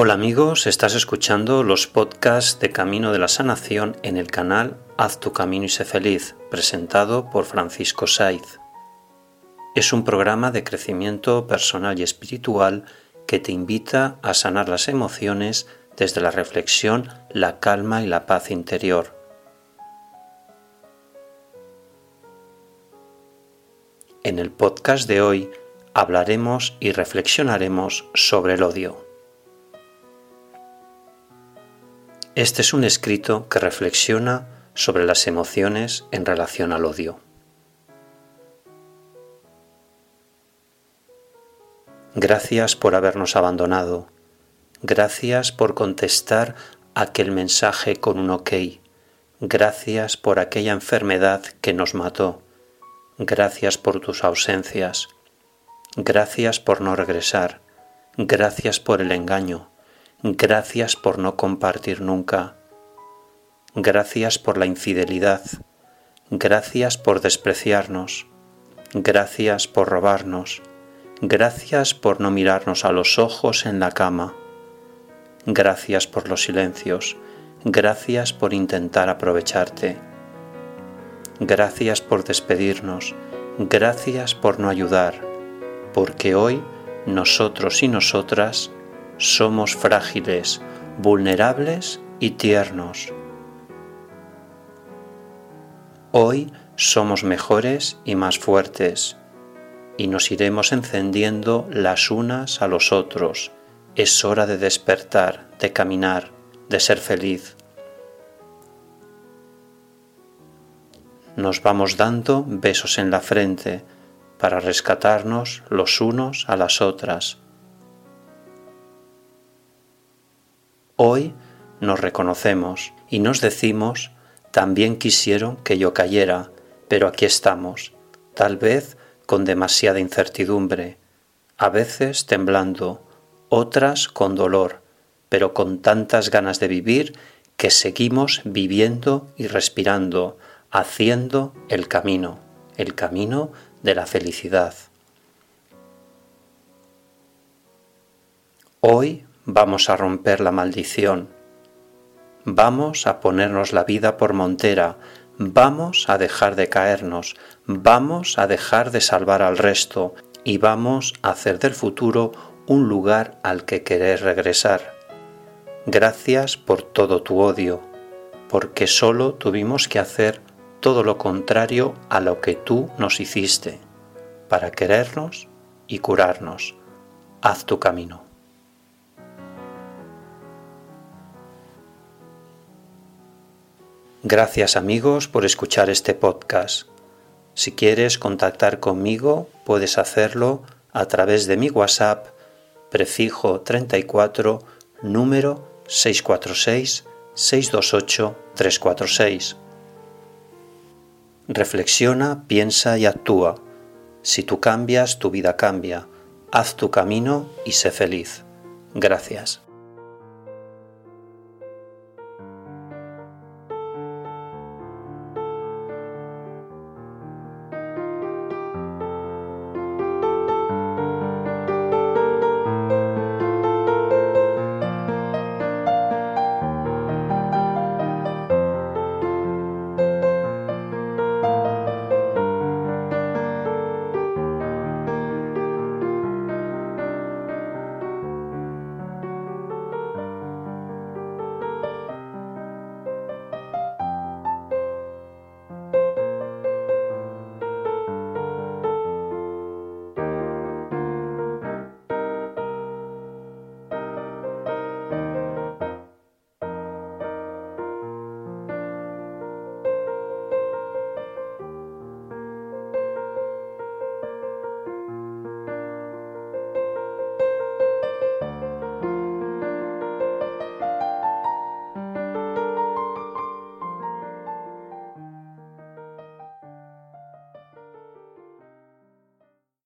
Hola amigos, estás escuchando los podcasts de Camino de la Sanación en el canal Haz tu camino y sé feliz, presentado por Francisco Saiz. Es un programa de crecimiento personal y espiritual que te invita a sanar las emociones desde la reflexión, la calma y la paz interior. En el podcast de hoy hablaremos y reflexionaremos sobre el odio. Este es un escrito que reflexiona sobre las emociones en relación al odio. Gracias por habernos abandonado. Gracias por contestar aquel mensaje con un ok. Gracias por aquella enfermedad que nos mató. Gracias por tus ausencias. Gracias por no regresar. Gracias por el engaño. Gracias por no compartir nunca. Gracias por la infidelidad. Gracias por despreciarnos. Gracias por robarnos. Gracias por no mirarnos a los ojos en la cama. Gracias por los silencios. Gracias por intentar aprovecharte. Gracias por despedirnos. Gracias por no ayudar. Porque hoy nosotros y nosotras somos frágiles, vulnerables y tiernos. Hoy somos mejores y más fuertes y nos iremos encendiendo las unas a los otros. Es hora de despertar, de caminar, de ser feliz. Nos vamos dando besos en la frente para rescatarnos los unos a las otras Hoy nos reconocemos y nos decimos, también quisieron que yo cayera, pero aquí estamos, tal vez con demasiada incertidumbre, a veces temblando, otras con dolor, pero con tantas ganas de vivir que seguimos viviendo y respirando, haciendo el camino, el camino de la felicidad. Hoy vamos a romper la maldición, vamos a ponernos la vida por montera, vamos a dejar de caernos, vamos a dejar de salvar al resto y vamos a hacer del futuro un lugar al que querer regresar. Gracias por todo tu odio, porque solo tuvimos que hacer todo lo contrario a lo que tú nos hiciste, para querernos y curarnos. Haz tu camino. Gracias amigos por escuchar este podcast. Si quieres contactar conmigo, puedes hacerlo a través de mi WhatsApp prefijo 34 número 646 628 346. Reflexiona, piensa y actúa. Si tú cambias, tu vida cambia. Haz tu camino y sé feliz. Gracias.